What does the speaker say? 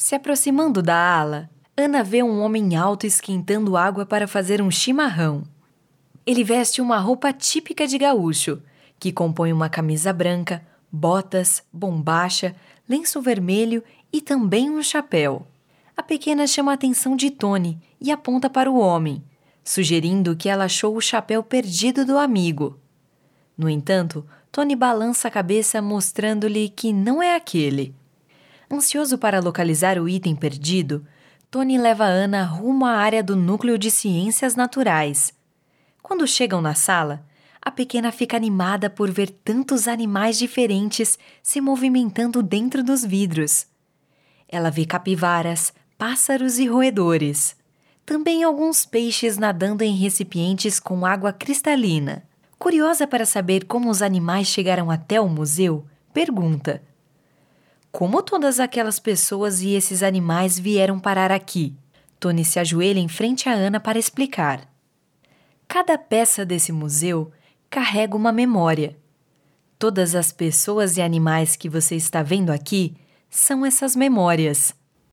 Se aproximando da ala, Ana vê um homem alto esquentando água para fazer um chimarrão. Ele veste uma roupa típica de gaúcho, que compõe uma camisa branca, botas, bombacha, lenço vermelho e também um chapéu. A pequena chama a atenção de Tony e aponta para o homem, sugerindo que ela achou o chapéu perdido do amigo. No entanto, Tony balança a cabeça mostrando-lhe que não é aquele. Ansioso para localizar o item perdido, Tony leva Ana rumo à área do núcleo de ciências naturais. Quando chegam na sala, a pequena fica animada por ver tantos animais diferentes se movimentando dentro dos vidros. Ela vê capivaras, pássaros e roedores. Também alguns peixes nadando em recipientes com água cristalina. Curiosa para saber como os animais chegaram até o museu, pergunta: como todas aquelas pessoas e esses animais vieram parar aqui? Tony se ajoelha em frente a Ana para explicar. Cada peça desse museu carrega uma memória. Todas as pessoas e animais que você está vendo aqui são essas memórias.